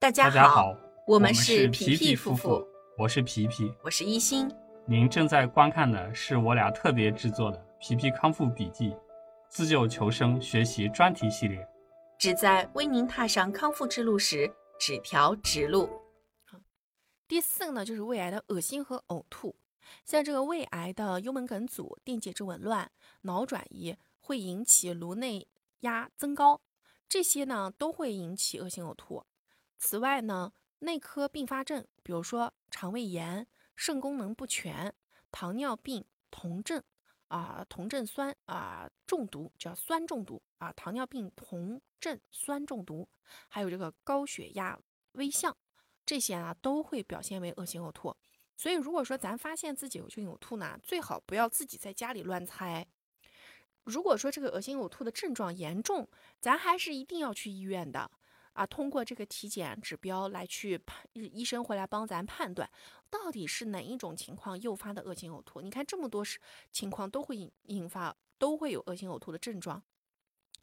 大家好，我们们是皮皮皮夫夫妇，我是皮皮。我是一心。您正在观看的是我俩特别制作的《皮皮康复笔记》自救求生学习专题系列。旨在为您踏上康复之路时指条直路。第四个呢，就是胃癌的恶心和呕吐。像这个胃癌的幽门梗阻、电解质紊乱、脑转移，会引起颅内压增高，这些呢都会引起恶心呕吐。此外呢，内科并发症，比如说肠胃炎、肾功能不全、糖尿病、酮症啊、酮症酸啊、中毒叫酸中毒啊、糖尿病酮症酸中毒，还有这个高血压、危象。这些啊都会表现为恶心呕吐。所以如果说咱发现自己有这个呕吐呢，最好不要自己在家里乱猜。如果说这个恶心呕吐的症状严重，咱还是一定要去医院的啊。通过这个体检指标来去判，医生回来帮咱判断到底是哪一种情况诱发的恶心呕吐。你看这么多是情况都会引引发，都会有恶心呕吐的症状。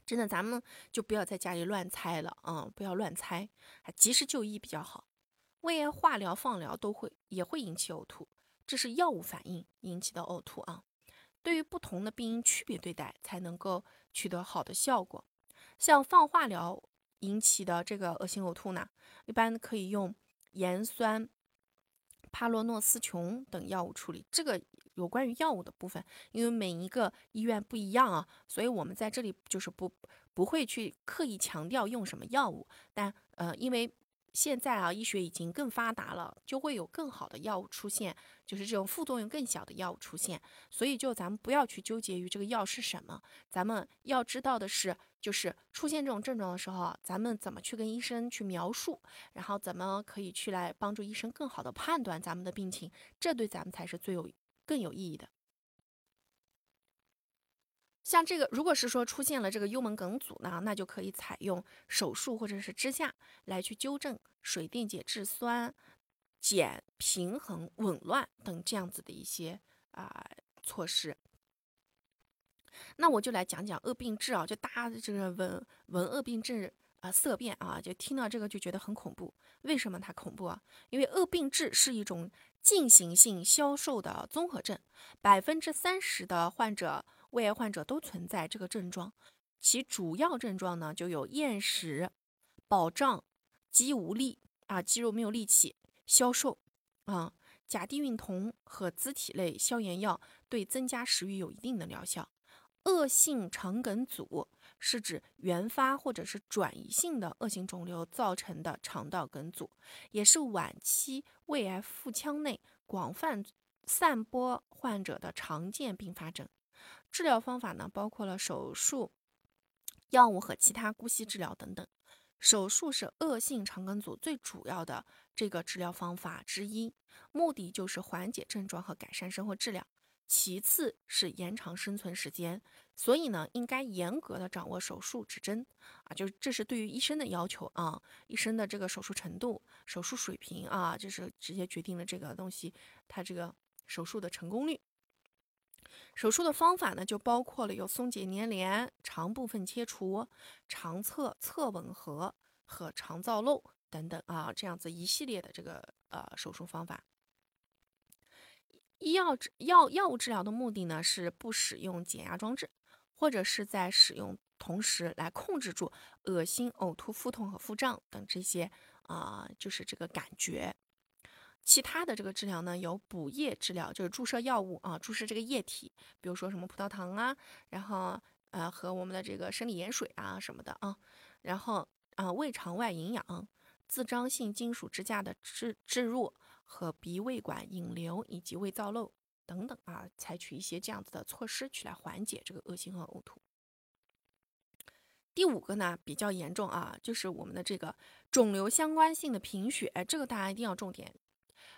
真的，咱们就不要在家里乱猜了啊、不要乱猜，及时就医比较好。胃癌化疗、放疗都会也会引起呕吐，这是药物反应引起的呕吐啊。对于不同的病因区别对待，才能够取得好的效果。像放化疗引起的这个恶心呕吐呢，一般可以用盐酸帕洛诺斯琼等药物处理。这个有关于药物的部分，因为每一个医院不一样啊，所以我们在这里就是不不会去刻意强调用什么药物，但呃，因为。现在啊，医学已经更发达了，就会有更好的药物出现，就是这种副作用更小的药物出现。所以就咱们不要去纠结于这个药是什么，咱们要知道的是，就是出现这种症状的时候，咱们怎么去跟医生去描述，然后怎么可以去来帮助医生更好的判断咱们的病情，这对咱们才是最有更有意义的。像这个，如果是说出现了这个幽门梗阻呢，那就可以采用手术或者是支架来去纠正水电解质酸碱平衡紊乱等这样子的一些啊、措施。那我就来讲讲恶病质啊，就大家这个闻闻恶病质啊、色变啊，就听到这个就觉得很恐怖。为什么它恐怖啊？因为恶病质是一种进行性消瘦的综合症，百分之三十的患者。胃癌患者都存在这个症状，其主要症状呢就有厌食、饱胀、肌无力啊，肌肉没有力气、消瘦啊。甲地孕酮和甾体类消炎药对增加食欲有一定的疗效。恶性肠梗阻是指原发或者是转移性的恶性肿瘤造成的肠道梗阻，也是晚期胃癌腹腔内广泛散播患者的常见并发症。治疗方法呢，包括了手术、药物和其他姑息治疗等等。手术是恶性肠梗阻最主要的这个治疗方法之一，目的就是缓解症状和改善生活质量。其次是延长生存时间，所以呢，应该严格的掌握手术指针啊，就是这是对于医生的要求啊，医生的这个手术程度、手术水平啊，就是直接决定了这个东西它这个手术的成功率。手术的方法呢，就包括了有松解粘连、肠部分切除、肠侧侧吻合和肠造瘘等等啊，这样子一系列的这个呃手术方法。医药治药药物治疗的目的呢，是不使用减压装置，或者是在使用同时来控制住恶心、呕吐、腹痛和腹胀等这些啊、就是这个感觉。其他的这个治疗呢，有补液治疗，就是注射药物啊，注射这个液体，比如说什么葡萄糖啊，然后呃和我们的这个生理盐水啊什么的啊，然后啊胃肠外营养、自张性金属支架的置置入和鼻胃管引流以及胃造瘘等等啊，采取一些这样子的措施去来缓解这个恶心和呕吐。第五个呢比较严重啊，就是我们的这个肿瘤相关性的贫血，这个大家一定要重点。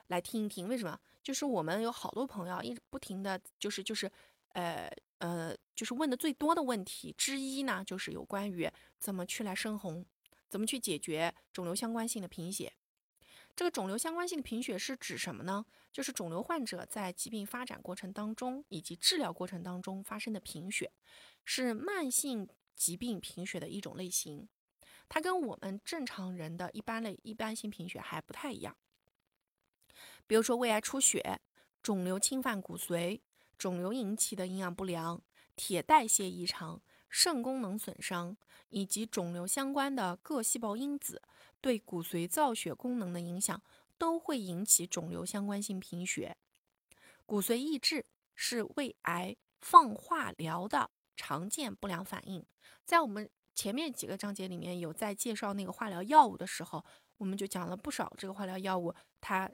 来听一听，为什么？就是我们有好多朋友一直不停的就是就是，呃呃，就是问的最多的问题之一呢，就是有关于怎么去来生红，怎么去解决肿瘤相关性的贫血。这个肿瘤相关性的贫血是指什么呢？就是肿瘤患者在疾病发展过程当中以及治疗过程当中发生的贫血，是慢性疾病贫血的一种类型。它跟我们正常人的一般类一般性贫血还不太一样。比如说胃癌出血、肿瘤侵犯骨髓、肿瘤引起的营养不良、铁代谢异常、肾功能损伤，以及肿瘤相关的各细胞因子对骨髓造血功能的影响，都会引起肿瘤相关性贫血。骨髓抑制是胃癌放化疗的常见不良反应。在我们前面几个章节里面有在介绍那个化疗药物的时候，我们就讲了不少这个化疗药物，它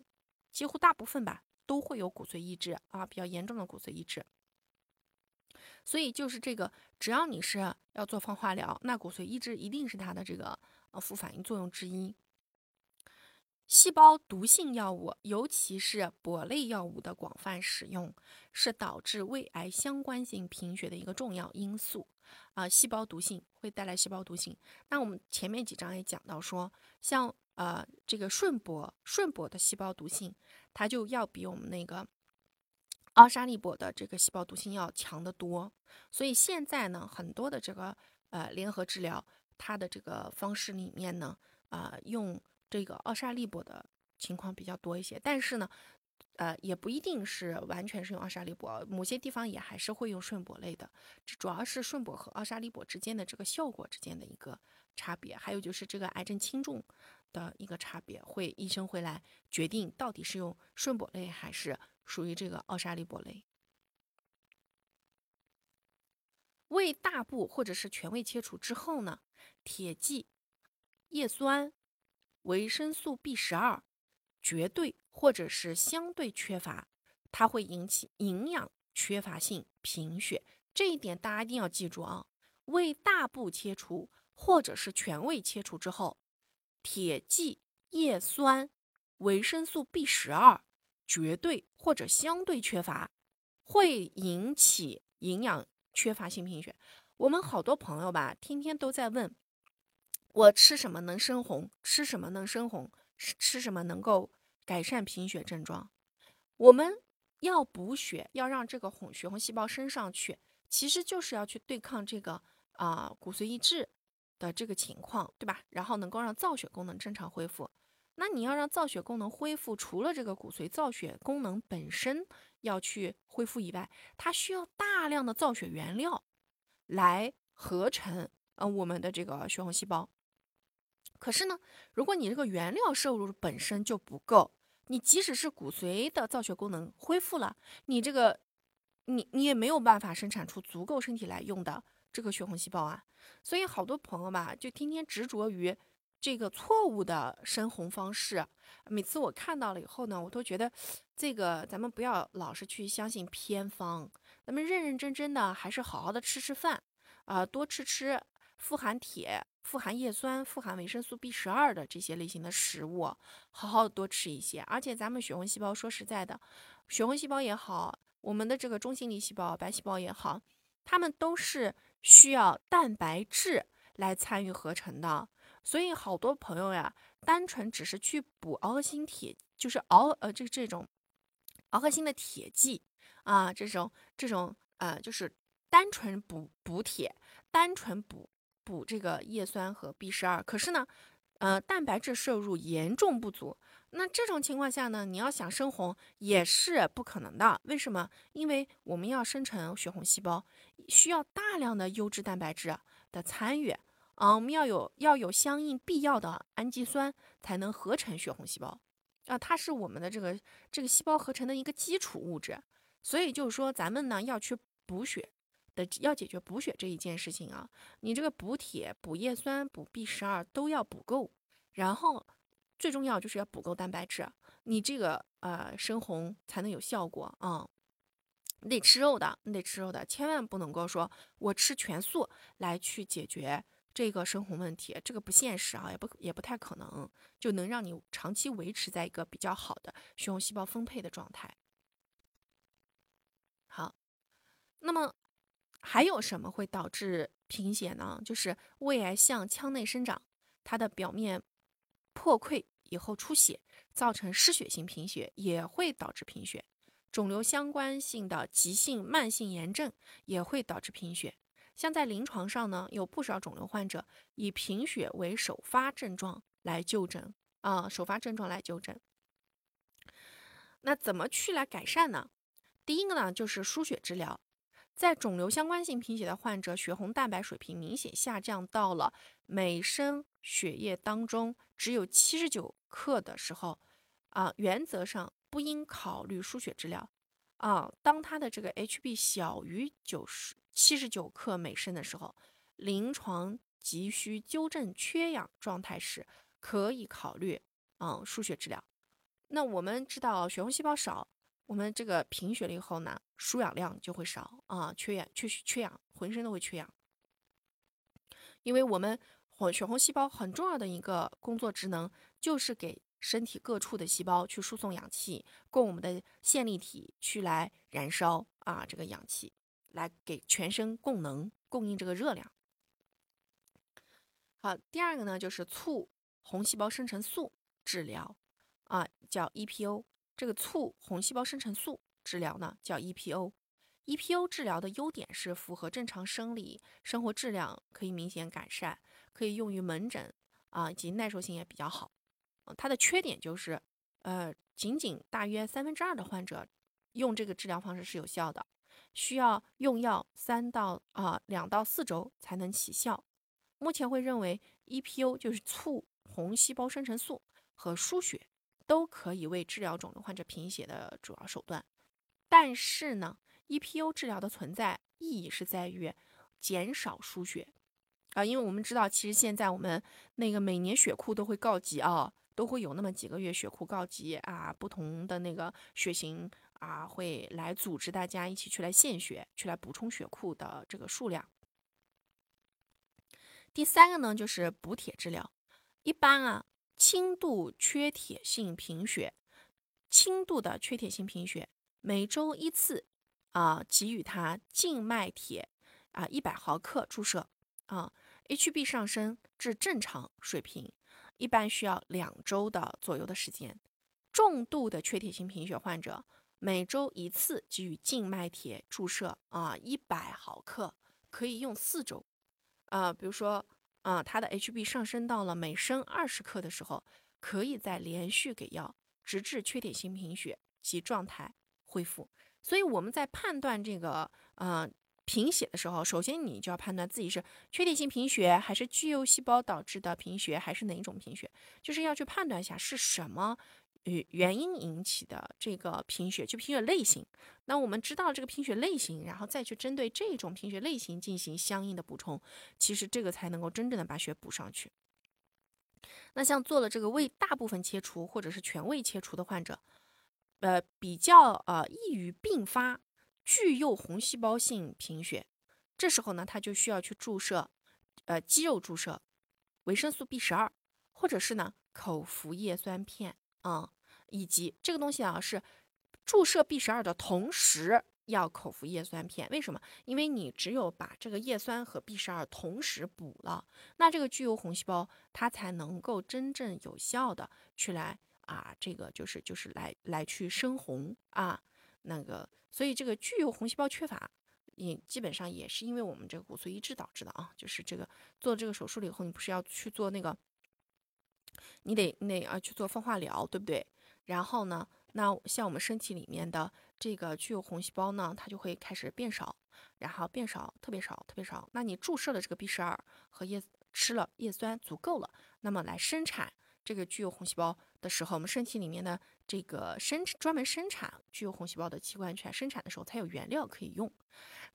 几乎大部分吧都会有骨髓抑制啊，比较严重的骨髓抑制。所以就是这个，只要你是要做放化疗，那骨髓抑制一定是它的这个呃副反应作用之一。细胞毒性药物，尤其是铂类药物的广泛使用，是导致胃癌相关性贫血的一个重要因素。啊，细胞毒性会带来细胞毒性。那我们前面几章也讲到说，像呃这个顺铂，顺铂的细胞毒性，它就要比我们那个奥沙利铂的这个细胞毒性要强得多。所以现在呢，很多的这个呃联合治疗，它的这个方式里面呢，啊用这个奥沙利铂的情况比较多一些。但是呢。呃，也不一定是完全是用奥沙利铂，某些地方也还是会用顺铂类的。这主要是顺铂和奥沙利铂之间的这个效果之间的一个差别，还有就是这个癌症轻重的一个差别，会医生会来决定到底是用顺铂类还是属于这个奥沙利铂类。胃大部或者是全胃切除之后呢，铁剂、叶酸、维生素 B 十二绝对。或者是相对缺乏，它会引起营养缺乏性贫血，这一点大家一定要记住啊。胃大部切除或者是全胃切除之后，铁剂、叶酸、维生素 B 十二绝对或者相对缺乏，会引起营养缺乏性贫血。我们好多朋友吧，天天都在问我吃什么能生红，吃什么能生红，吃什么能够。改善贫血症状，我们要补血，要让这个红血红细胞升上去，其实就是要去对抗这个啊骨髓抑制的这个情况，对吧？然后能够让造血功能正常恢复。那你要让造血功能恢复，除了这个骨髓造血功能本身要去恢复以外，它需要大量的造血原料来合成呃我们的这个血红细胞。可是呢，如果你这个原料摄入本身就不够，你即使是骨髓的造血功能恢复了，你这个，你你也没有办法生产出足够身体来用的这个血红细胞啊。所以好多朋友吧，就天天执着于这个错误的生红方式。每次我看到了以后呢，我都觉得这个咱们不要老是去相信偏方，咱们认认真真的还是好好的吃吃饭啊，多吃吃富含铁。富含叶酸、富含维生素 B 十二的这些类型的食物，好好多吃一些。而且咱们血红细胞，说实在的，血红细胞也好，我们的这个中性粒细胞、白细胞也好，它们都是需要蛋白质来参与合成的。所以好多朋友呀，单纯只是去补螯合锌铁，就是螯呃这这种螯合锌的铁剂啊，这种这种呃，就是单纯补补铁，单纯补。补这个叶酸和 B 十二，可是呢，呃，蛋白质摄入严重不足。那这种情况下呢，你要想生红也是不可能的。为什么？因为我们要生成血红细胞，需要大量的优质蛋白质的参与啊，我们要有要有相应必要的氨基酸才能合成血红细胞啊，它是我们的这个这个细胞合成的一个基础物质。所以就是说，咱们呢要去补血。的要解决补血这一件事情啊，你这个补铁、补叶酸、补 B 十二都要补够，然后最重要就是要补够蛋白质，你这个呃生红才能有效果啊。你得吃肉的，你得吃肉的，千万不能够说我吃全素来去解决这个生红问题，这个不现实啊，也不也不太可能就能让你长期维持在一个比较好的血红细胞分配的状态。好，那么。还有什么会导致贫血呢？就是胃癌向腔内生长，它的表面破溃以后出血，造成失血性贫血，也会导致贫血。肿瘤相关性的急性慢性炎症也会导致贫血。像在临床上呢，有不少肿瘤患者以贫血为首发症状来就诊啊，首发症状来就诊。那怎么去来改善呢？第一个呢，就是输血治疗。在肿瘤相关性贫血的患者，血红蛋白水平明显下降到了每升血液当中只有七十九克的时候，啊，原则上不应考虑输血治疗。啊，当他的这个 Hb 小于九十七十九克每升的时候，临床急需纠正缺氧状态时，可以考虑嗯输血治疗。那我们知道血红细胞少，我们这个贫血了以后呢，输氧量就会少啊，缺氧缺缺氧，浑身都会缺氧。因为我们红血红细胞很重要的一个工作职能就是给。身体各处的细胞去输送氧气，供我们的线粒体去来燃烧啊，这个氧气来给全身供能，供应这个热量。好，第二个呢就是促红细胞生成素治疗啊，叫 EPO。这个促红细胞生成素治疗呢叫 EPO。EPO 治疗的优点是符合正常生理生活质量，可以明显改善，可以用于门诊啊，以及耐受性也比较好。它的缺点就是，呃，仅仅大约三分之二的患者用这个治疗方式是有效的，需要用药三到啊两到四周才能起效。目前会认为 EPO 就是促红细胞生成素和输血都可以为治疗肿瘤患者贫血的主要手段。但是呢，EPO 治疗的存在意义是在于减少输血啊，因为我们知道，其实现在我们那个每年血库都会告急啊。都会有那么几个月血库告急啊，不同的那个血型啊，会来组织大家一起去来献血，去来补充血库的这个数量。第三个呢，就是补铁治疗。一般啊，轻度缺铁性贫血，轻度的缺铁性贫血，每周一次啊，给予他静脉铁啊一百毫克注射啊，Hb 上升至正常水平。一般需要两周的左右的时间。重度的缺铁性贫血患者，每周一次给予静脉铁注射啊，一百毫克，可以用四周。啊，比如说啊，他的 Hb 上升到了每升二十克的时候，可以再连续给药，直至缺铁性贫血及状态恢复。所以我们在判断这个，嗯。贫血的时候，首先你就要判断自己是缺铁性贫血，还是巨幼细胞导致的贫血，还是哪一种贫血，就是要去判断一下是什么与原因引起的这个贫血，就贫血类型。那我们知道这个贫血类型，然后再去针对这种贫血类型进行相应的补充，其实这个才能够真正的把血补上去。那像做了这个胃大部分切除或者是全胃切除的患者，呃，比较呃易于并发。巨幼红细胞性贫血，这时候呢，他就需要去注射，呃，肌肉注射维生素 B 十二，或者是呢口服叶酸片啊，以及这个东西啊是注射 B 十二的同时要口服叶酸片。为什么？因为你只有把这个叶酸和 B 十二同时补了，那这个巨幼红细胞它才能够真正有效的去来啊，这个就是就是来来去生红啊。那个，所以这个巨幼红细胞缺乏，也基本上也是因为我们这个骨髓移植导致的啊。就是这个做这个手术了以后，你不是要去做那个，你得那啊去做放化疗，对不对？然后呢，那像我们身体里面的这个巨幼红细胞呢，它就会开始变少，然后变少，特别少，特别少。那你注射的这个 B 十二和叶吃了叶酸足够了，那么来生产这个巨幼红细胞的时候，我们身体里面的。这个生专门生产具有红细胞的器官，全生产的时候才有原料可以用。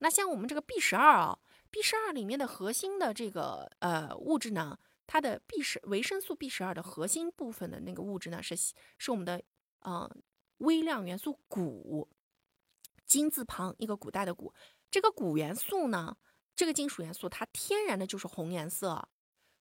那像我们这个 B 十二啊，B 十二里面的核心的这个呃物质呢，它的 B 十维生素 B 十二的核心部分的那个物质呢，是是我们的嗯微量元素钴，金字旁一个古代的钴。这个钴元素呢，这个金属元素它天然的就是红颜色，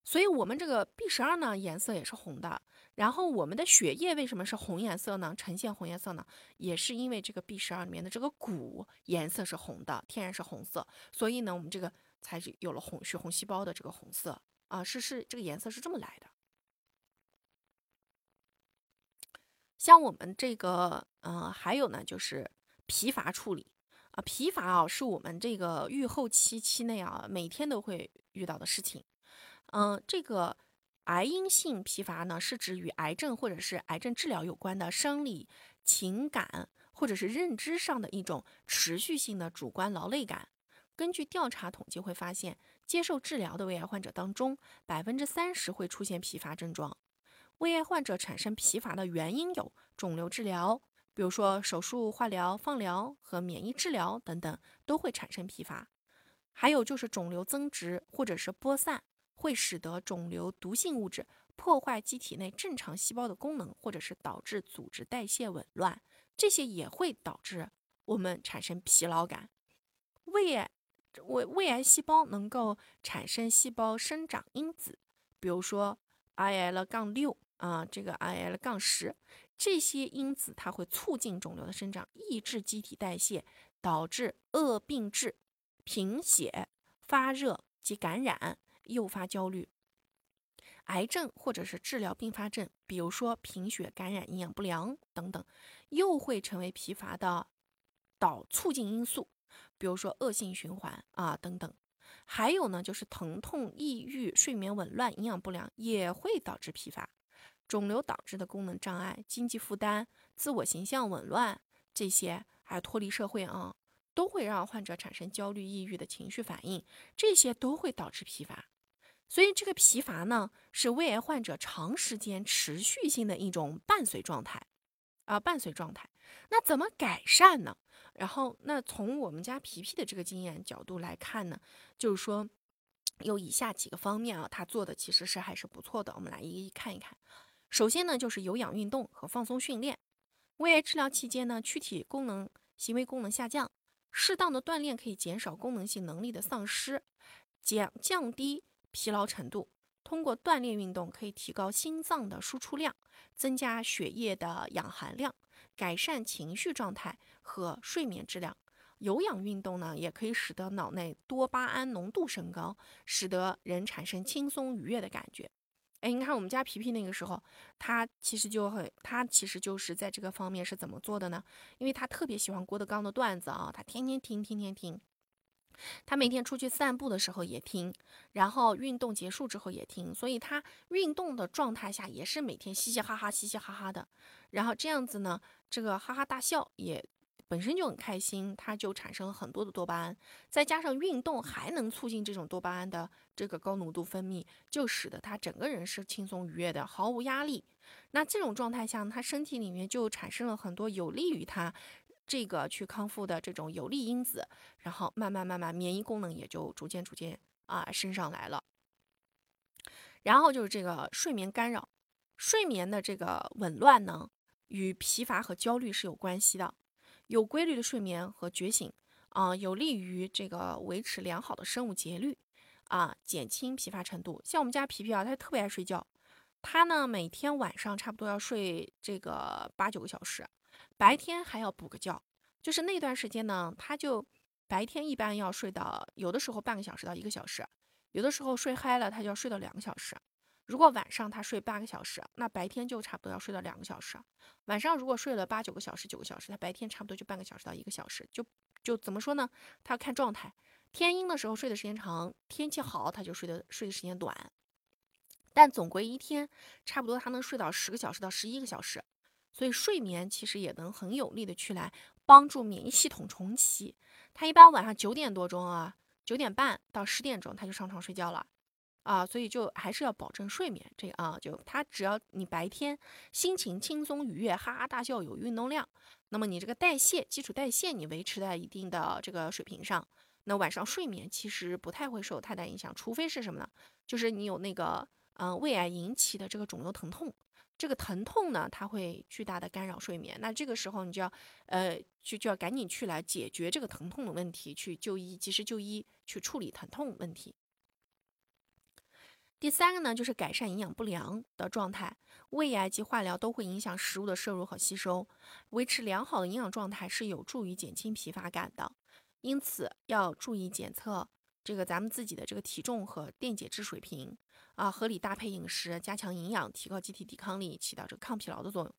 所以我们这个 B 十二呢颜色也是红的。然后我们的血液为什么是红颜色呢？呈现红颜色呢？也是因为这个 B 十二里面的这个钴颜色是红的，天然是红色，所以呢，我们这个才是有了红血红细胞的这个红色啊，是是这个颜色是这么来的。像我们这个，嗯，还有呢，就是疲乏处理啊，疲乏啊，是我们这个愈后期期内啊，每天都会遇到的事情。嗯，这个癌因性疲乏呢，是指与癌症或者是癌症治疗有关的生理、情感或者是认知上的一种持续性的主观劳累感。根据调查统计会发现，接受治疗的胃癌患者当中，百分之三十会出现疲乏症状。胃癌患者产生疲乏的原因有肿瘤治疗。比如说手术、化疗、放疗和免疫治疗等等都会产生疲乏，还有就是肿瘤增殖或者是播散，会使得肿瘤毒性物质破坏机体内正常细胞的功能，或者是导致组织代谢紊乱，这些也会导致我们产生疲劳感。胃癌胃胃癌细胞能够产生细胞生长因子，比如说 IL- 杠六啊，这个 IL- 杠十。这些因子它会促进肿瘤的生长，抑制机体代谢，导致恶病质、贫血、发热及感染，诱发焦虑。癌症或者是治疗并发症，比如说贫血、感染、营养不良等等，又会成为疲乏的导促进因素，比如说恶性循环啊等等。还有呢，就是疼痛、抑郁、睡眠紊乱、营养不良也会导致疲乏。肿瘤导致的功能障碍、经济负担、自我形象紊乱，这些还有脱离社会啊，都会让患者产生焦虑、抑郁的情绪反应，这些都会导致疲乏。所以这个疲乏呢，是胃癌患者长时间持续性的一种伴随状态啊，伴随状态。那怎么改善呢？然后，那从我们家皮皮的这个经验角度来看呢，就是说有以下几个方面啊，他做的其实是还是不错的。我们来一一看一看。首先呢，就是有氧运动和放松训练。胃癌治疗期间呢，躯体功能、行为功能下降，适当的锻炼可以减少功能性能力的丧失，降降低疲劳程度。通过锻炼运动可以提高心脏的输出量，增加血液的氧含量，改善情绪状态和睡眠质量。有氧运动呢，也可以使得脑内多巴胺浓度升高，使得人产生轻松愉悦的感觉。哎，你看我们家皮皮那个时候，他其实就很，他其实就是在这个方面是怎么做的呢？因为他特别喜欢郭德纲的段子啊，他天天听，天天听。他每天出去散步的时候也听，然后运动结束之后也听，所以他运动的状态下也是每天嘻嘻哈哈，嘻嘻哈哈的。然后这样子呢，这个哈哈大笑也。本身就很开心，他就产生了很多的多巴胺，再加上运动还能促进这种多巴胺的这个高浓度分泌，就使得他整个人是轻松愉悦的，毫无压力。那这种状态下，他身体里面就产生了很多有利于他这个去康复的这种有利因子，然后慢慢慢慢免疫功能也就逐渐逐渐啊升上来了。然后就是这个睡眠干扰，睡眠的这个紊乱呢，与疲乏和焦虑是有关系的。有规律的睡眠和觉醒，啊，有利于这个维持良好的生物节律，啊，减轻疲乏程度。像我们家皮皮啊，他特别爱睡觉，他呢每天晚上差不多要睡这个八九个小时，白天还要补个觉。就是那段时间呢，他就白天一般要睡到，有的时候半个小时到一个小时，有的时候睡嗨了，他就要睡到两个小时。如果晚上他睡八个小时，那白天就差不多要睡到两个小时。晚上如果睡了八九个小时、九个小时，他白天差不多就半个小时到一个小时。就就怎么说呢？他要看状态。天阴的时候睡的时间长，天气好他就睡的睡的时间短。但总归一天差不多他能睡到十个小时到十一个小时。所以睡眠其实也能很有力的去来帮助免疫系统重启。他一般晚上九点多钟啊，九点半到十点钟他就上床睡觉了。啊，所以就还是要保证睡眠，这个啊，就他只要你白天心情轻松愉悦，哈哈大笑，有运动量，那么你这个代谢基础代谢你维持在一定的这个水平上，那晚上睡眠其实不太会受太大影响，除非是什么呢？就是你有那个嗯胃癌引起的这个肿瘤疼痛，这个疼痛呢，它会巨大的干扰睡眠，那这个时候你就要呃就就要赶紧去来解决这个疼痛的问题，去就医，及时就医，去处理疼痛问题。第三个呢，就是改善营养不良的状态。胃癌及化疗都会影响食物的摄入和吸收，维持良好的营养状态是有助于减轻疲乏感的。因此要注意检测这个咱们自己的这个体重和电解质水平啊，合理搭配饮食，加强营养，提高机体抵抗力，起到这个抗疲劳的作用。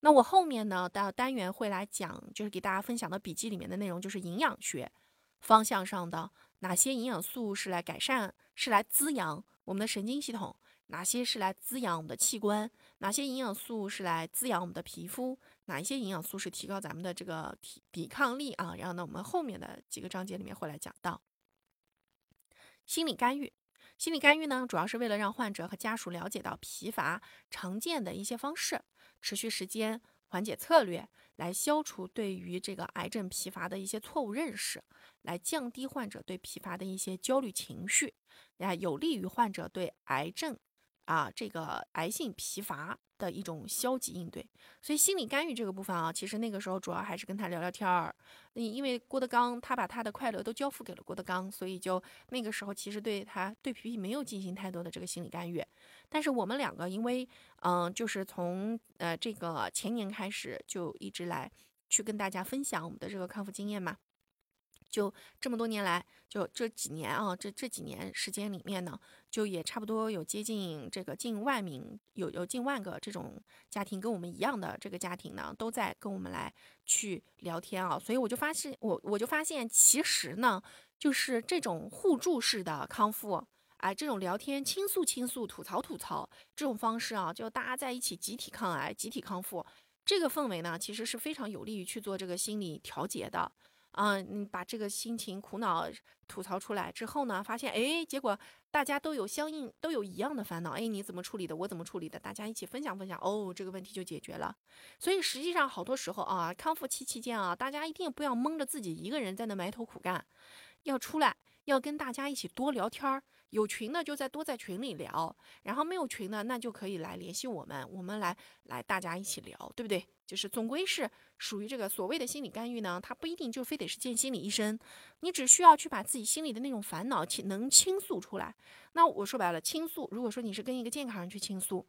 那我后面呢到单元会来讲，就是给大家分享的笔记里面的内容，就是营养学方向上的哪些营养素是来改善、是来滋养我们的神经系统，哪些是来滋养我们的器官，哪些营养素是来滋养我们的皮肤，哪一些营养素是提高咱们的这个体抵抗力啊。然后呢，我们后面的几个章节里面会来讲到心理干预。心理干预呢，主要是为了让患者和家属了解到疲乏常见的一些方式。持续时间、缓解策略，来消除对于这个癌症疲乏的一些错误认识，来降低患者对疲乏的一些焦虑情绪，啊，有利于患者对癌症。啊，这个癌性疲乏的一种消极应对，所以心理干预这个部分啊，其实那个时候主要还是跟他聊聊天儿。你因为郭德纲他把他的快乐都交付给了郭德纲，所以就那个时候其实对他对皮皮没有进行太多的这个心理干预。但是我们两个因为嗯，就是从呃这个前年开始就一直来去跟大家分享我们的这个康复经验嘛。就这么多年来，就这几年啊，这这几年时间里面呢，就也差不多有接近这个近万名，有有近万个这种家庭跟我们一样的这个家庭呢，都在跟我们来去聊天啊，所以我就发现，我我就发现，其实呢，就是这种互助式的康复，哎，这种聊天、倾诉、倾诉、吐槽、吐槽这种方式啊，就大家在一起集体抗癌、集体康复，这个氛围呢，其实是非常有利于去做这个心理调节的。啊，你把这个心情苦恼吐槽出来之后呢，发现哎，结果大家都有相应都有一样的烦恼，哎，你怎么处理的？我怎么处理的？大家一起分享分享，哦，这个问题就解决了。所以实际上好多时候啊，康复期期间啊，大家一定不要蒙着自己一个人在那埋头苦干，要出来，要跟大家一起多聊天儿。有群的就在多在群里聊，然后没有群的那就可以来联系我们，我们来来大家一起聊，对不对？就是总归是属于这个所谓的心理干预呢，它不一定就非得是见心理医生，你只需要去把自己心里的那种烦恼能倾诉出来。那我说白了，倾诉，如果说你是跟一个健康人去倾诉。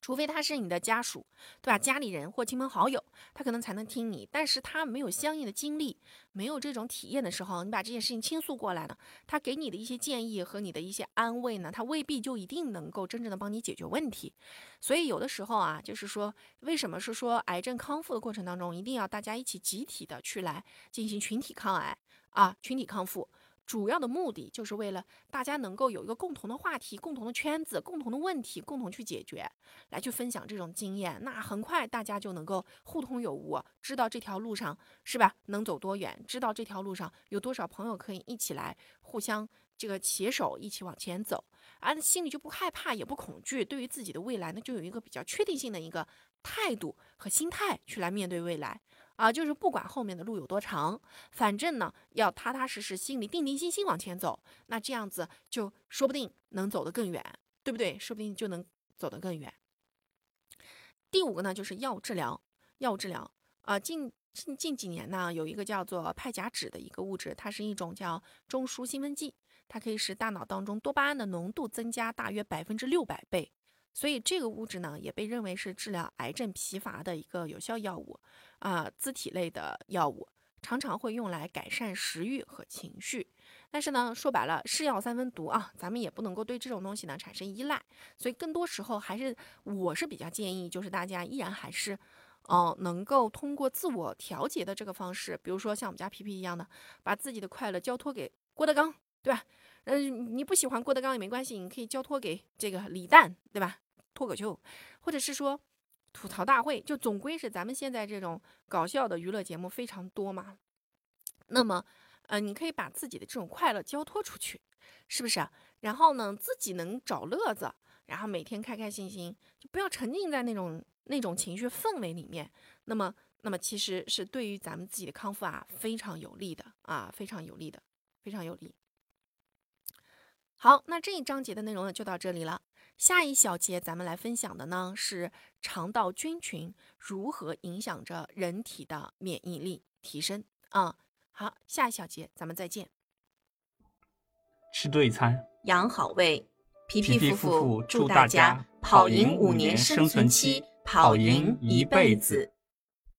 除非他是你的家属，对吧？家里人或亲朋好友，他可能才能听你。但是他没有相应的经历，没有这种体验的时候，你把这件事情倾诉过来呢，他给你的一些建议和你的一些安慰呢，他未必就一定能够真正的帮你解决问题。所以有的时候啊，就是说，为什么是说癌症康复的过程当中，一定要大家一起集体的去来进行群体抗癌啊，群体康复。主要的目的就是为了大家能够有一个共同的话题、共同的圈子、共同的问题，共同去解决，来去分享这种经验。那很快大家就能够互通有无，知道这条路上是吧能走多远，知道这条路上有多少朋友可以一起来互相这个携手一起往前走，啊，心里就不害怕也不恐惧，对于自己的未来呢就有一个比较确定性的一个态度和心态去来面对未来。啊，就是不管后面的路有多长，反正呢，要踏踏实实，心里定定心心往前走，那这样子就说不定能走得更远，对不对？说不定就能走得更远。第五个呢，就是药物治疗，药物治疗啊，近近近几年呢，有一个叫做派甲酯的一个物质，它是一种叫中枢兴奋剂，它可以使大脑当中多巴胺的浓度增加大约百分之六百倍，所以这个物质呢，也被认为是治疗癌症疲乏的一个有效药物。啊，自体类的药物常常会用来改善食欲和情绪，但是呢，说白了，是药三分毒啊，咱们也不能够对这种东西呢产生依赖，所以更多时候还是我是比较建议，就是大家依然还是，哦，能够通过自我调节的这个方式，比如说像我们家皮皮一样的，把自己的快乐交托给郭德纲，对吧？嗯，你不喜欢郭德纲也没关系，你可以交托给这个李诞，对吧？脱口秀，或者是说。吐槽大会就总归是咱们现在这种搞笑的娱乐节目非常多嘛，那么，呃，你可以把自己的这种快乐交托出去，是不是？然后呢，自己能找乐子，然后每天开开心心，就不要沉浸在那种那种情绪氛围里面。那么，那么其实是对于咱们自己的康复啊非常有利的啊，非常有利的，非常有利。好，那这一章节的内容呢就到这里了。下一小节咱们来分享的呢是肠道菌群如何影响着人体的免疫力提升啊。好，下一小节咱们再见。吃对餐，养好胃，皮皮夫夫妇祝大家家跑跑赢赢五五年年生生存存期期，跑跑赢赢一一辈子。